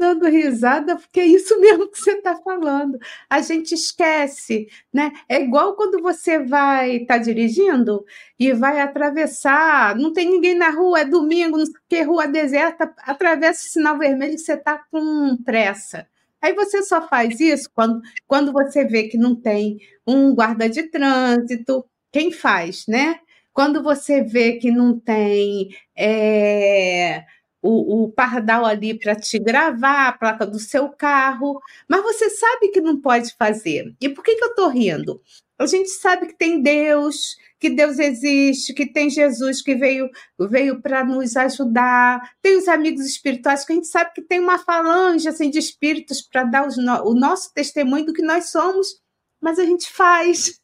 dando risada, porque é isso mesmo que você está falando. A gente esquece, né? É igual quando você vai estar tá dirigindo e vai atravessar, não tem ninguém na rua, é domingo, não sei o que, rua deserta, atravessa o sinal vermelho e você está com pressa. Aí você só faz isso quando, quando você vê que não tem um guarda de trânsito. Quem faz, né? Quando você vê que não tem. É o, o pardal ali para te gravar a placa do seu carro, mas você sabe que não pode fazer. E por que, que eu estou rindo? A gente sabe que tem Deus, que Deus existe, que tem Jesus que veio veio para nos ajudar, tem os amigos espirituais que a gente sabe que tem uma falange assim de espíritos para dar os, o nosso testemunho do que nós somos mas a gente faz.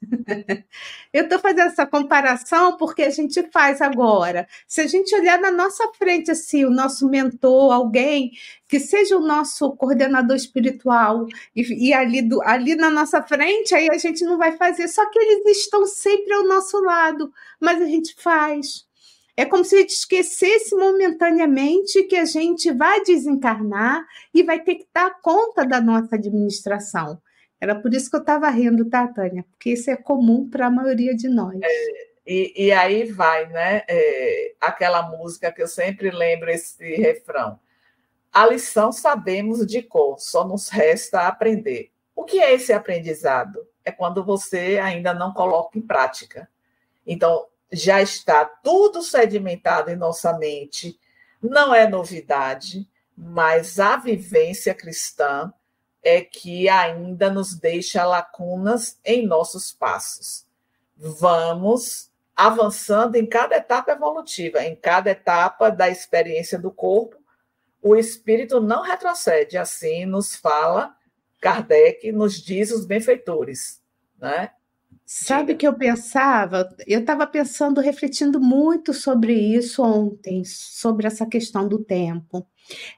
Eu estou fazendo essa comparação porque a gente faz agora. Se a gente olhar na nossa frente, assim, o nosso mentor, alguém que seja o nosso coordenador espiritual, e, e ali, do, ali na nossa frente, aí a gente não vai fazer. Só que eles estão sempre ao nosso lado, mas a gente faz. É como se a gente esquecesse momentaneamente que a gente vai desencarnar e vai ter que dar conta da nossa administração. Era por isso que eu estava rindo, tá, Tânia? Porque isso é comum para a maioria de nós. É, e, e, aí vai, né? É, aquela música que eu sempre lembro esse refrão. A lição sabemos de cor, só nos resta aprender. O que é esse aprendizado? É quando você ainda não coloca em prática. Então, já está tudo sedimentado em nossa mente, não é novidade, mas a vivência cristã é que ainda nos deixa lacunas em nossos passos. Vamos avançando em cada etapa evolutiva, em cada etapa da experiência do corpo, o espírito não retrocede, assim nos fala Kardec, nos diz os benfeitores, né? Sabe que eu pensava? Eu estava pensando, refletindo muito sobre isso ontem, sobre essa questão do tempo.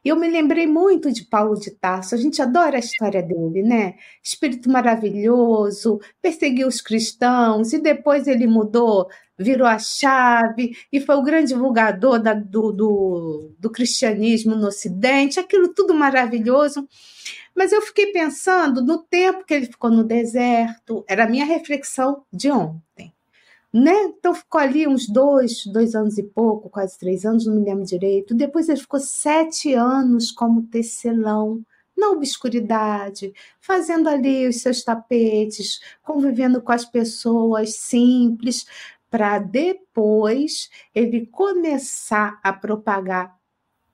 Eu me lembrei muito de Paulo de Tarso. A gente adora a história dele, né? Espírito maravilhoso, perseguiu os cristãos e depois ele mudou, virou a chave e foi o grande divulgador da, do, do, do cristianismo no Ocidente. Aquilo tudo maravilhoso. Mas eu fiquei pensando no tempo que ele ficou no deserto, era a minha reflexão de ontem. Né? Então ficou ali uns dois, dois anos e pouco, quase três anos, não me lembro direito. Depois ele ficou sete anos como tecelão, na obscuridade, fazendo ali os seus tapetes, convivendo com as pessoas simples, para depois ele começar a propagar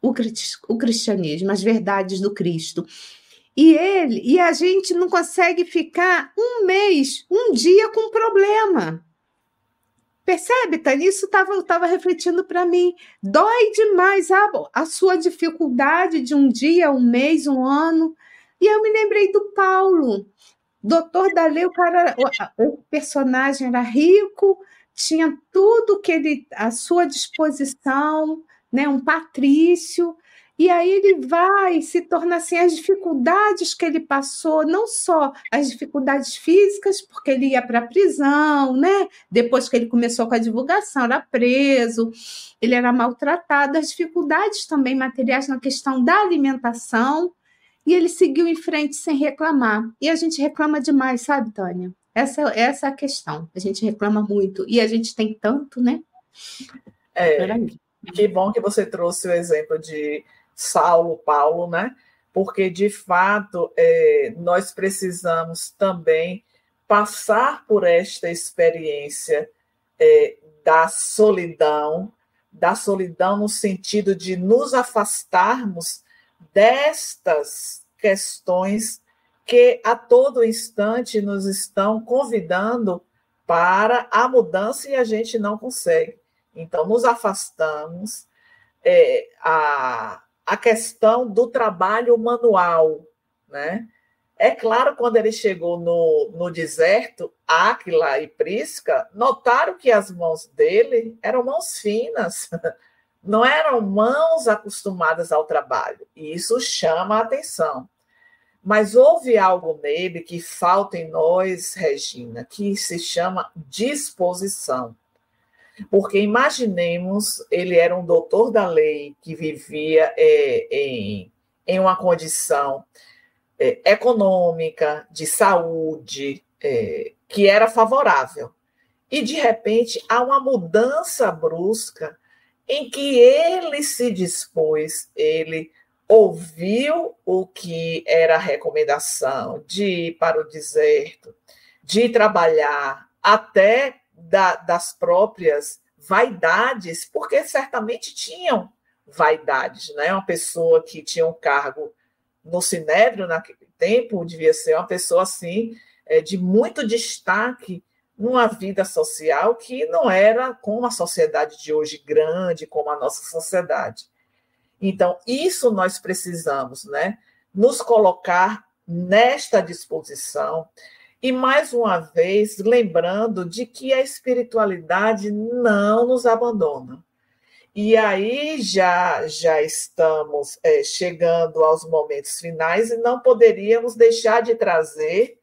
o cristianismo, as verdades do Cristo. E ele e a gente não consegue ficar um mês, um dia com problema. Percebe, Tânia? Isso estava tava refletindo para mim. Dói demais a, a sua dificuldade de um dia, um mês, um ano. E eu me lembrei do Paulo. Doutor da lei, o cara, o, o personagem era rico, tinha tudo que ele à sua disposição, né? Um patrício, e aí ele vai se tornar assim as dificuldades que ele passou, não só as dificuldades físicas, porque ele ia para a prisão, né? Depois que ele começou com a divulgação, era preso, ele era maltratado, as dificuldades também materiais na questão da alimentação, e ele seguiu em frente sem reclamar. E a gente reclama demais, sabe, Tânia? Essa, essa é a questão. A gente reclama muito e a gente tem tanto, né? É, que bom que você trouxe o exemplo de Saulo, Paulo, né? Porque, de fato, é, nós precisamos também passar por esta experiência é, da solidão, da solidão no sentido de nos afastarmos destas questões que a todo instante nos estão convidando para a mudança e a gente não consegue. Então, nos afastamos, é, a, a questão do trabalho manual, né? É claro, quando ele chegou no, no deserto, Áquila e Prisca notaram que as mãos dele eram mãos finas, [LAUGHS] não eram mãos acostumadas ao trabalho. E isso chama a atenção. Mas houve algo nele que falta em nós, Regina, que se chama disposição. Porque imaginemos, ele era um doutor da lei que vivia é, em, em uma condição é, econômica, de saúde, é, que era favorável. E, de repente, há uma mudança brusca em que ele se dispôs, ele ouviu o que era a recomendação de ir para o deserto, de trabalhar até da, das próprias vaidades, porque certamente tinham vaidades, né? Uma pessoa que tinha um cargo no Sinédrio naquele tempo devia ser uma pessoa assim é, de muito destaque numa vida social que não era como a sociedade de hoje grande, como a nossa sociedade. Então, isso nós precisamos, né? Nos colocar nesta disposição e mais uma vez, lembrando de que a espiritualidade não nos abandona. E aí já já estamos é, chegando aos momentos finais e não poderíamos deixar de trazer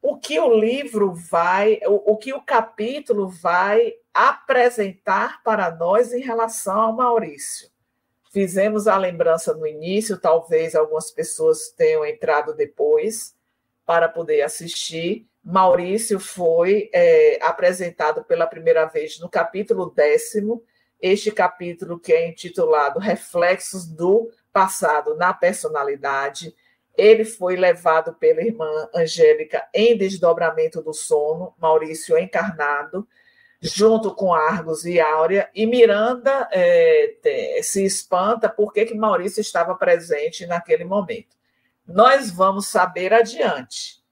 o que o livro vai, o, o que o capítulo vai apresentar para nós em relação ao Maurício. Fizemos a lembrança no início, talvez algumas pessoas tenham entrado depois, para poder assistir. Maurício foi é, apresentado pela primeira vez no capítulo décimo, este capítulo que é intitulado Reflexos do Passado na Personalidade. Ele foi levado pela irmã Angélica em desdobramento do sono, Maurício encarnado, junto com Argos e Áurea, e Miranda é, se espanta porque que Maurício estava presente naquele momento nós vamos saber adiante.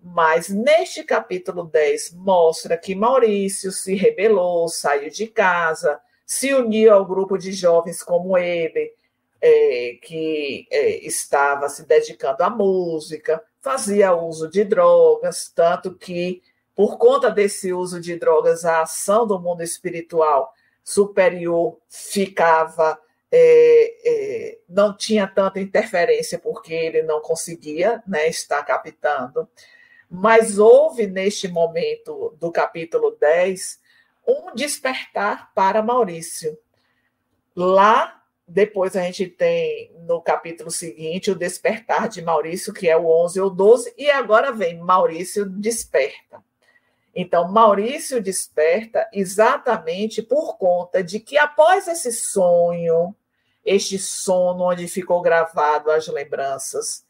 Mas neste capítulo 10 mostra que Maurício se rebelou, saiu de casa, se uniu ao grupo de jovens como ele, é, que é, estava se dedicando à música, fazia uso de drogas, tanto que por conta desse uso de drogas, a ação do mundo espiritual superior ficava é, é, não tinha tanta interferência porque ele não conseguia né, estar captando. Mas houve neste momento do capítulo 10 um despertar para Maurício. Lá, depois a gente tem no capítulo seguinte o despertar de Maurício, que é o 11 ou 12, e agora vem Maurício desperta. Então, Maurício desperta exatamente por conta de que após esse sonho, este sono onde ficou gravado as lembranças.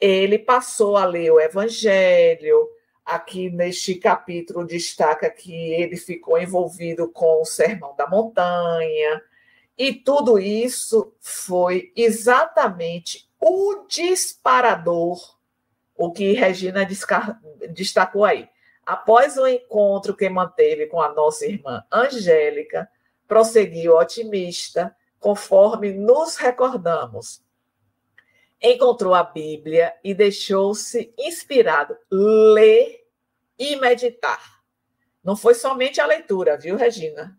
Ele passou a ler o Evangelho. Aqui neste capítulo destaca que ele ficou envolvido com o Sermão da Montanha. E tudo isso foi exatamente o disparador, o que Regina destacou aí. Após o encontro que manteve com a nossa irmã Angélica, prosseguiu otimista conforme nos recordamos. Encontrou a Bíblia e deixou-se inspirado ler e meditar. Não foi somente a leitura, viu, Regina?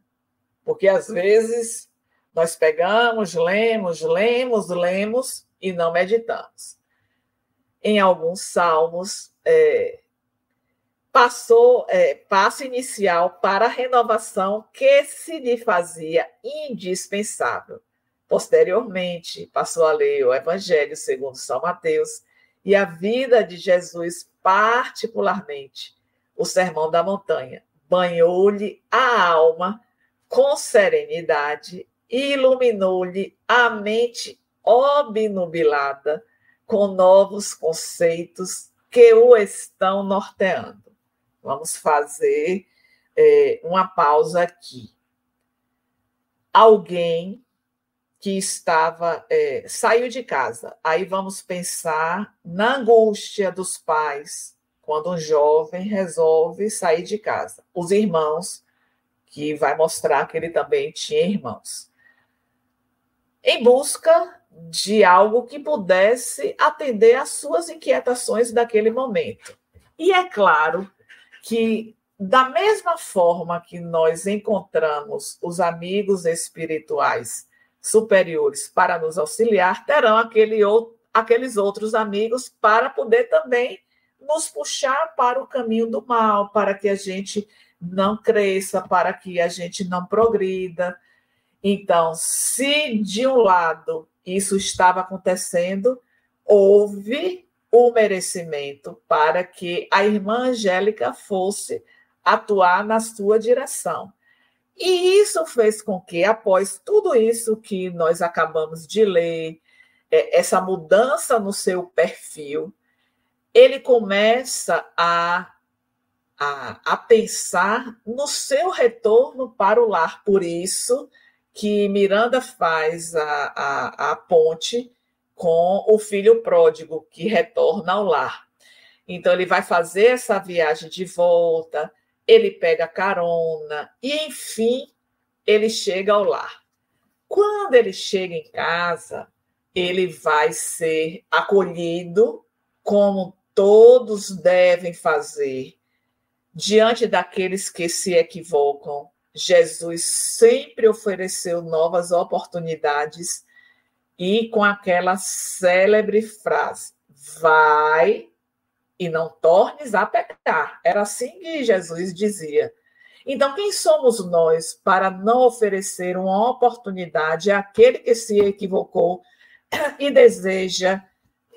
Porque às vezes nós pegamos, lemos, lemos, lemos e não meditamos. Em alguns salmos, é, passou é, passo inicial para a renovação que se lhe fazia indispensável. Posteriormente, passou a ler o Evangelho segundo São Mateus e a vida de Jesus, particularmente o Sermão da Montanha, banhou-lhe a alma com serenidade e iluminou-lhe a mente obnubilada com novos conceitos que o estão norteando. Vamos fazer é, uma pausa aqui. Alguém que estava é, saiu de casa. Aí vamos pensar na angústia dos pais quando um jovem resolve sair de casa. Os irmãos, que vai mostrar que ele também tinha irmãos. Em busca de algo que pudesse atender às suas inquietações daquele momento. E é claro que, da mesma forma que nós encontramos os amigos espirituais superiores para nos auxiliar, terão aquele outro, aqueles outros amigos para poder também nos puxar para o caminho do mal, para que a gente não cresça, para que a gente não progrida. Então, se de um lado isso estava acontecendo, houve o merecimento para que a irmã Angélica fosse atuar na sua direção. E isso fez com que, após tudo isso que nós acabamos de ler, é, essa mudança no seu perfil, ele começa a, a, a pensar no seu retorno para o lar. Por isso que Miranda faz a, a, a ponte com o filho pródigo que retorna ao lar. Então, ele vai fazer essa viagem de volta, ele pega carona e, enfim, ele chega ao lar. Quando ele chega em casa, ele vai ser acolhido como todos devem fazer diante daqueles que se equivocam. Jesus sempre ofereceu novas oportunidades e com aquela célebre frase: vai e não tornes a pecar. Era assim que Jesus dizia. Então, quem somos nós para não oferecer uma oportunidade àquele que se equivocou e deseja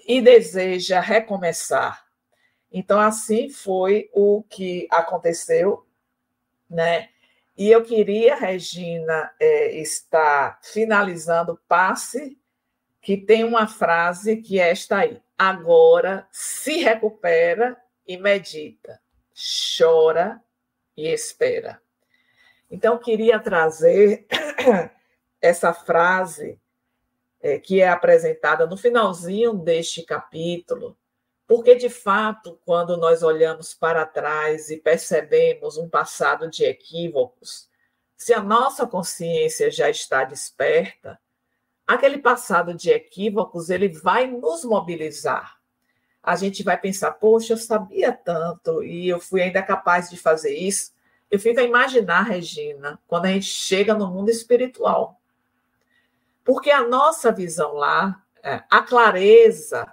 e deseja recomeçar? Então, assim foi o que aconteceu, né? E eu queria, Regina, é, estar finalizando passe que tem uma frase que é esta aí: agora se recupera e medita, chora e espera. Então, queria trazer [COUGHS] essa frase é, que é apresentada no finalzinho deste capítulo, porque, de fato, quando nós olhamos para trás e percebemos um passado de equívocos, se a nossa consciência já está desperta, aquele passado de equívocos ele vai nos mobilizar. a gente vai pensar, poxa, eu sabia tanto e eu fui ainda capaz de fazer isso. Eu fico a imaginar, Regina, quando a gente chega no mundo espiritual. Porque a nossa visão lá, é, a clareza,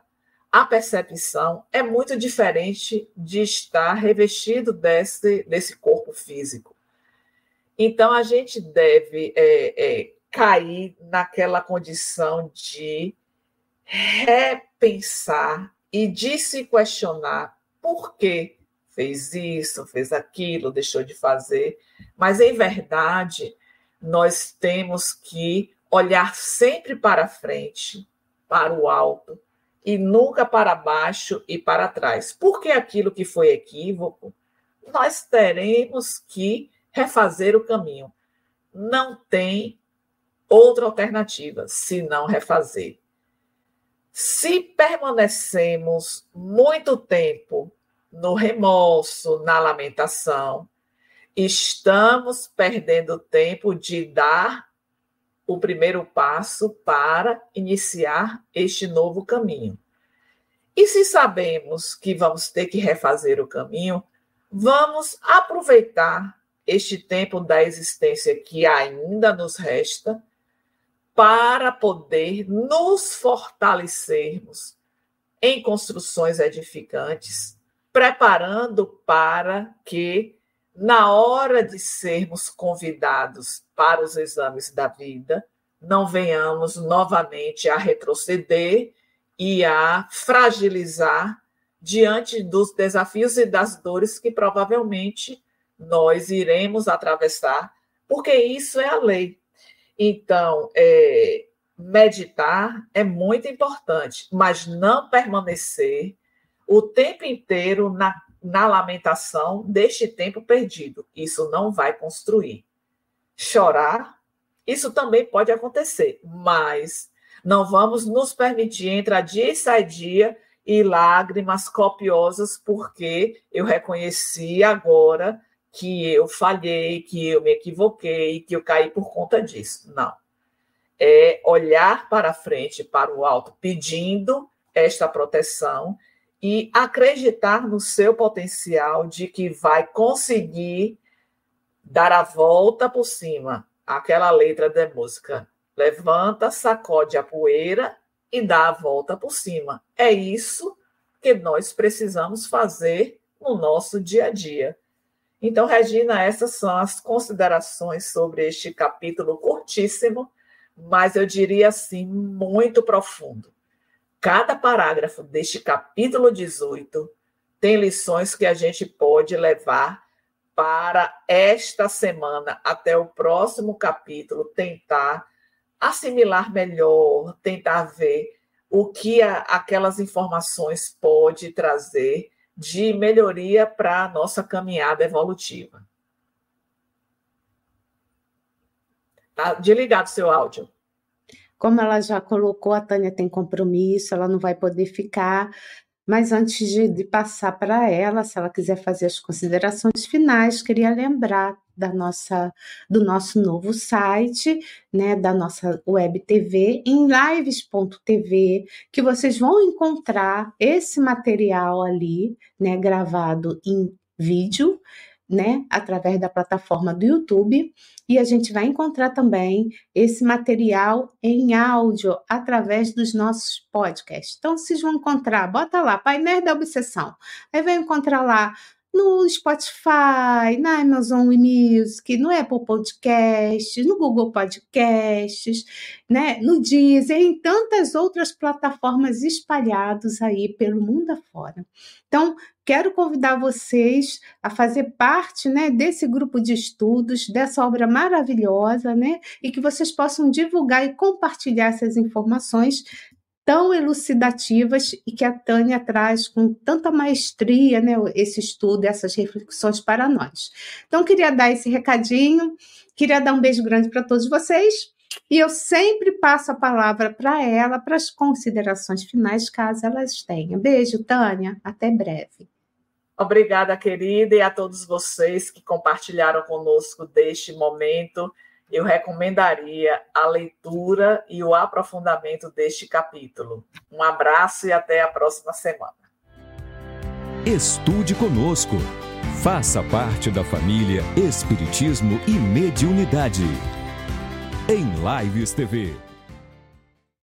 a percepção é muito diferente de estar revestido desse, desse corpo físico. Então, a gente deve é, é, cair naquela condição de repensar e de se questionar por que fez isso, fez aquilo, deixou de fazer. Mas, em verdade, nós temos que olhar sempre para frente, para o alto, e nunca para baixo e para trás. Porque aquilo que foi equívoco, nós teremos que refazer o caminho. Não tem outra alternativa senão refazer. Se permanecemos muito tempo no remorso, na lamentação, estamos perdendo tempo de dar o primeiro passo para iniciar este novo caminho. E se sabemos que vamos ter que refazer o caminho, vamos aproveitar este tempo da existência que ainda nos resta para poder nos fortalecermos em construções edificantes, preparando para que, na hora de sermos convidados para os exames da vida, não venhamos novamente a retroceder e a fragilizar diante dos desafios e das dores que provavelmente nós iremos atravessar, porque isso é a lei. Então, é, meditar é muito importante, mas não permanecer o tempo inteiro na, na lamentação deste tempo perdido. Isso não vai construir. Chorar, isso também pode acontecer, mas não vamos nos permitir entrar dia e sair dia e lágrimas copiosas, porque eu reconheci agora que eu falhei, que eu me equivoquei, que eu caí por conta disso. Não. É olhar para frente, para o alto, pedindo esta proteção e acreditar no seu potencial de que vai conseguir dar a volta por cima. Aquela letra da música. Levanta, sacode a poeira e dá a volta por cima. É isso que nós precisamos fazer no nosso dia a dia. Então, Regina, essas são as considerações sobre este capítulo curtíssimo, mas eu diria assim, muito profundo. Cada parágrafo deste capítulo 18 tem lições que a gente pode levar para esta semana, até o próximo capítulo, tentar assimilar melhor, tentar ver o que a, aquelas informações pode trazer de melhoria para a nossa caminhada evolutiva. Tá desligado seu áudio. Como ela já colocou, a Tânia tem compromisso, ela não vai poder ficar. Mas antes de, de passar para ela, se ela quiser fazer as considerações finais, queria lembrar da nossa do nosso novo site, né, da nossa web TV em lives.tv, que vocês vão encontrar esse material ali, né, gravado em vídeo, né, através da plataforma do YouTube, e a gente vai encontrar também esse material em áudio através dos nossos podcasts. Então, vocês vão encontrar, bota lá, Painel da Obsessão. Aí vai encontrar lá no Spotify, na Amazon Music, no Apple Podcasts, no Google Podcasts, né, no Deezer, em tantas outras plataformas espalhadas aí pelo mundo afora. Então, quero convidar vocês a fazer parte, né, desse grupo de estudos, dessa obra maravilhosa, né, e que vocês possam divulgar e compartilhar essas informações tão elucidativas e que a Tânia traz com tanta maestria, né, esse estudo, essas reflexões para nós. Então, queria dar esse recadinho, queria dar um beijo grande para todos vocês. E eu sempre passo a palavra para ela, para as considerações finais, caso elas tenham. Beijo, Tânia. Até breve. Obrigada, querida, e a todos vocês que compartilharam conosco deste momento eu recomendaria a leitura e o aprofundamento deste capítulo. Um abraço e até a próxima semana. Estude conosco. Faça parte da família Espiritismo e Mediunidade. Em Lives TV.